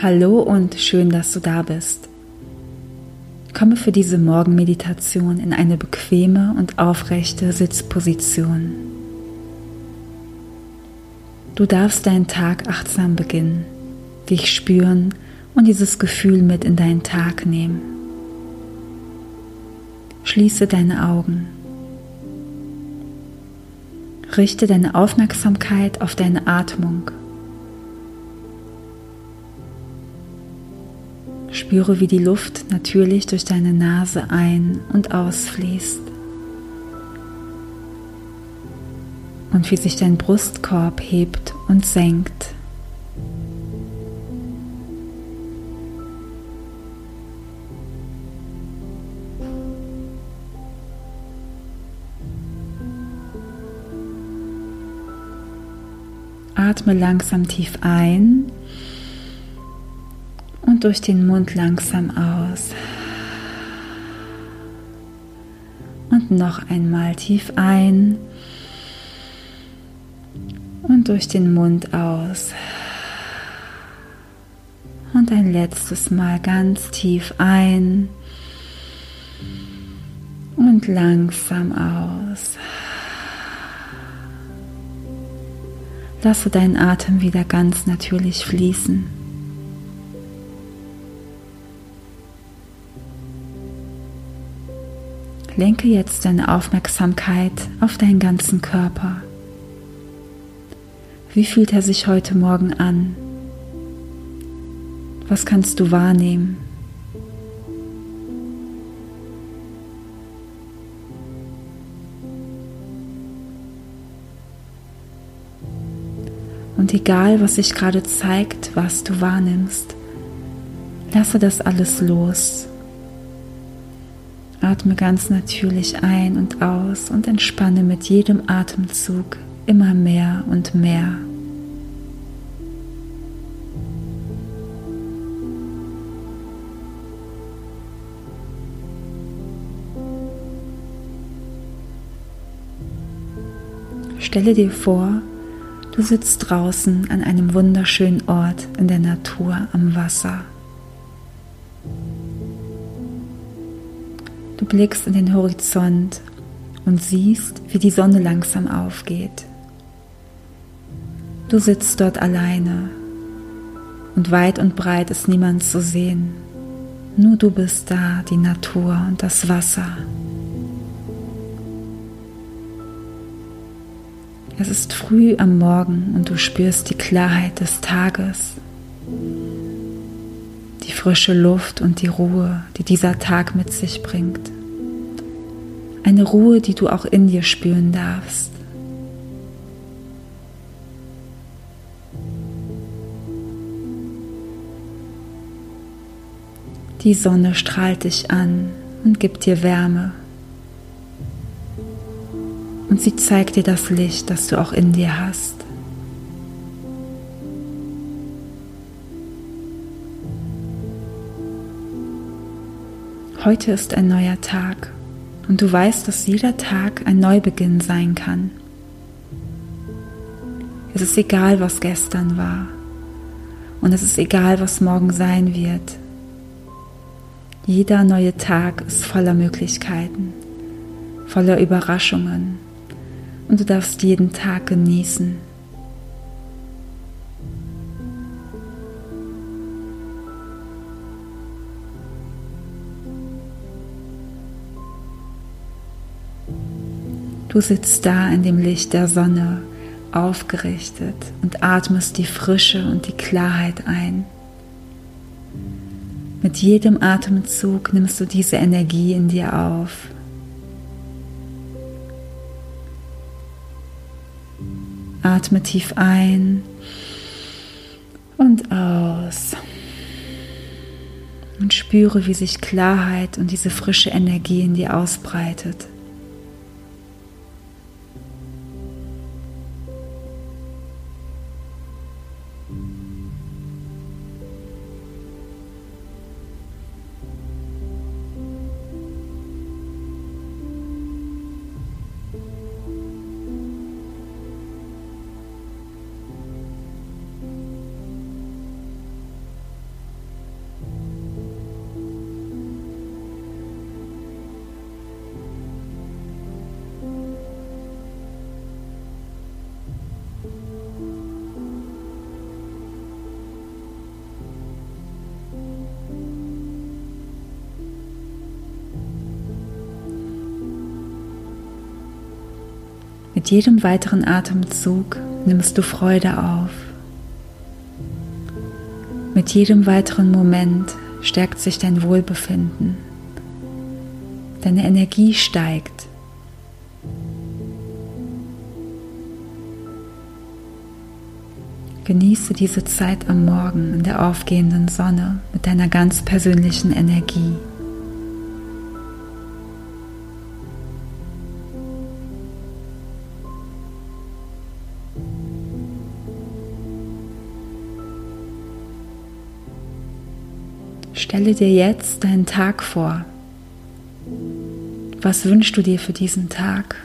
Hallo und schön, dass du da bist. Komme für diese Morgenmeditation in eine bequeme und aufrechte Sitzposition. Du darfst deinen Tag achtsam beginnen, dich spüren und dieses Gefühl mit in deinen Tag nehmen. Schließe deine Augen. Richte deine Aufmerksamkeit auf deine Atmung. Spüre, wie die Luft natürlich durch deine Nase ein- und ausfließt. Und wie sich dein Brustkorb hebt und senkt. Atme langsam tief ein und durch den Mund langsam aus. Und noch einmal tief ein und durch den Mund aus. Und ein letztes Mal ganz tief ein und langsam aus. Lasse deinen Atem wieder ganz natürlich fließen. Lenke jetzt deine Aufmerksamkeit auf deinen ganzen Körper. Wie fühlt er sich heute Morgen an? Was kannst du wahrnehmen? Und egal, was sich gerade zeigt, was du wahrnimmst, lasse das alles los Atme ganz natürlich ein und aus und entspanne mit jedem Atemzug immer mehr und mehr. Stelle dir vor, du sitzt draußen an einem wunderschönen Ort in der Natur am Wasser. Du blickst in den Horizont und siehst, wie die Sonne langsam aufgeht. Du sitzt dort alleine und weit und breit ist niemand zu sehen. Nur du bist da, die Natur und das Wasser. Es ist früh am Morgen und du spürst die Klarheit des Tages, die frische Luft und die Ruhe, die dieser Tag mit sich bringt. Eine Ruhe, die du auch in dir spüren darfst. Die Sonne strahlt dich an und gibt dir Wärme. Und sie zeigt dir das Licht, das du auch in dir hast. Heute ist ein neuer Tag und du weißt, dass jeder Tag ein Neubeginn sein kann. Es ist egal, was gestern war und es ist egal, was morgen sein wird. Jeder neue Tag ist voller Möglichkeiten, voller Überraschungen und du darfst jeden Tag genießen. Du sitzt da in dem Licht der Sonne, aufgerichtet und atmest die Frische und die Klarheit ein. Mit jedem Atemzug nimmst du diese Energie in dir auf. Atme tief ein und aus. Und spüre, wie sich Klarheit und diese frische Energie in dir ausbreitet. Mit jedem weiteren Atemzug nimmst du Freude auf. Mit jedem weiteren Moment stärkt sich dein Wohlbefinden. Deine Energie steigt. Genieße diese Zeit am Morgen in der aufgehenden Sonne mit deiner ganz persönlichen Energie. Stelle dir jetzt deinen Tag vor. Was wünschst du dir für diesen Tag?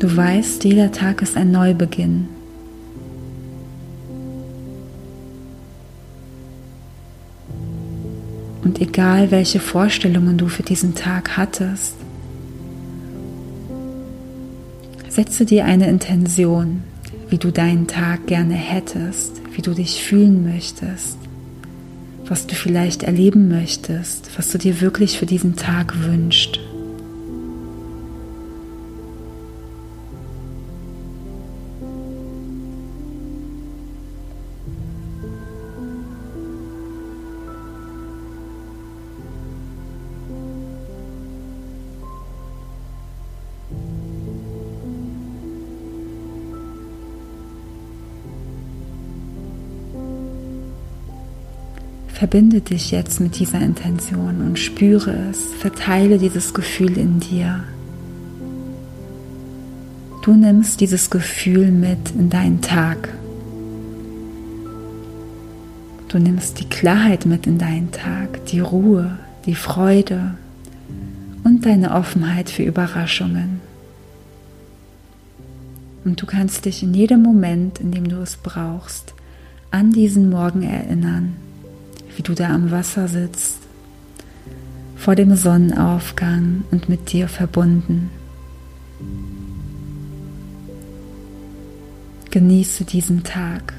Du weißt, jeder Tag ist ein Neubeginn. Und egal welche Vorstellungen du für diesen Tag hattest, setze dir eine Intention, wie du deinen Tag gerne hättest, wie du dich fühlen möchtest, was du vielleicht erleben möchtest, was du dir wirklich für diesen Tag wünschst. Verbinde dich jetzt mit dieser Intention und spüre es, verteile dieses Gefühl in dir. Du nimmst dieses Gefühl mit in deinen Tag. Du nimmst die Klarheit mit in deinen Tag, die Ruhe, die Freude und deine Offenheit für Überraschungen. Und du kannst dich in jedem Moment, in dem du es brauchst, an diesen Morgen erinnern wie du da am Wasser sitzt, vor dem Sonnenaufgang und mit dir verbunden. Genieße diesen Tag.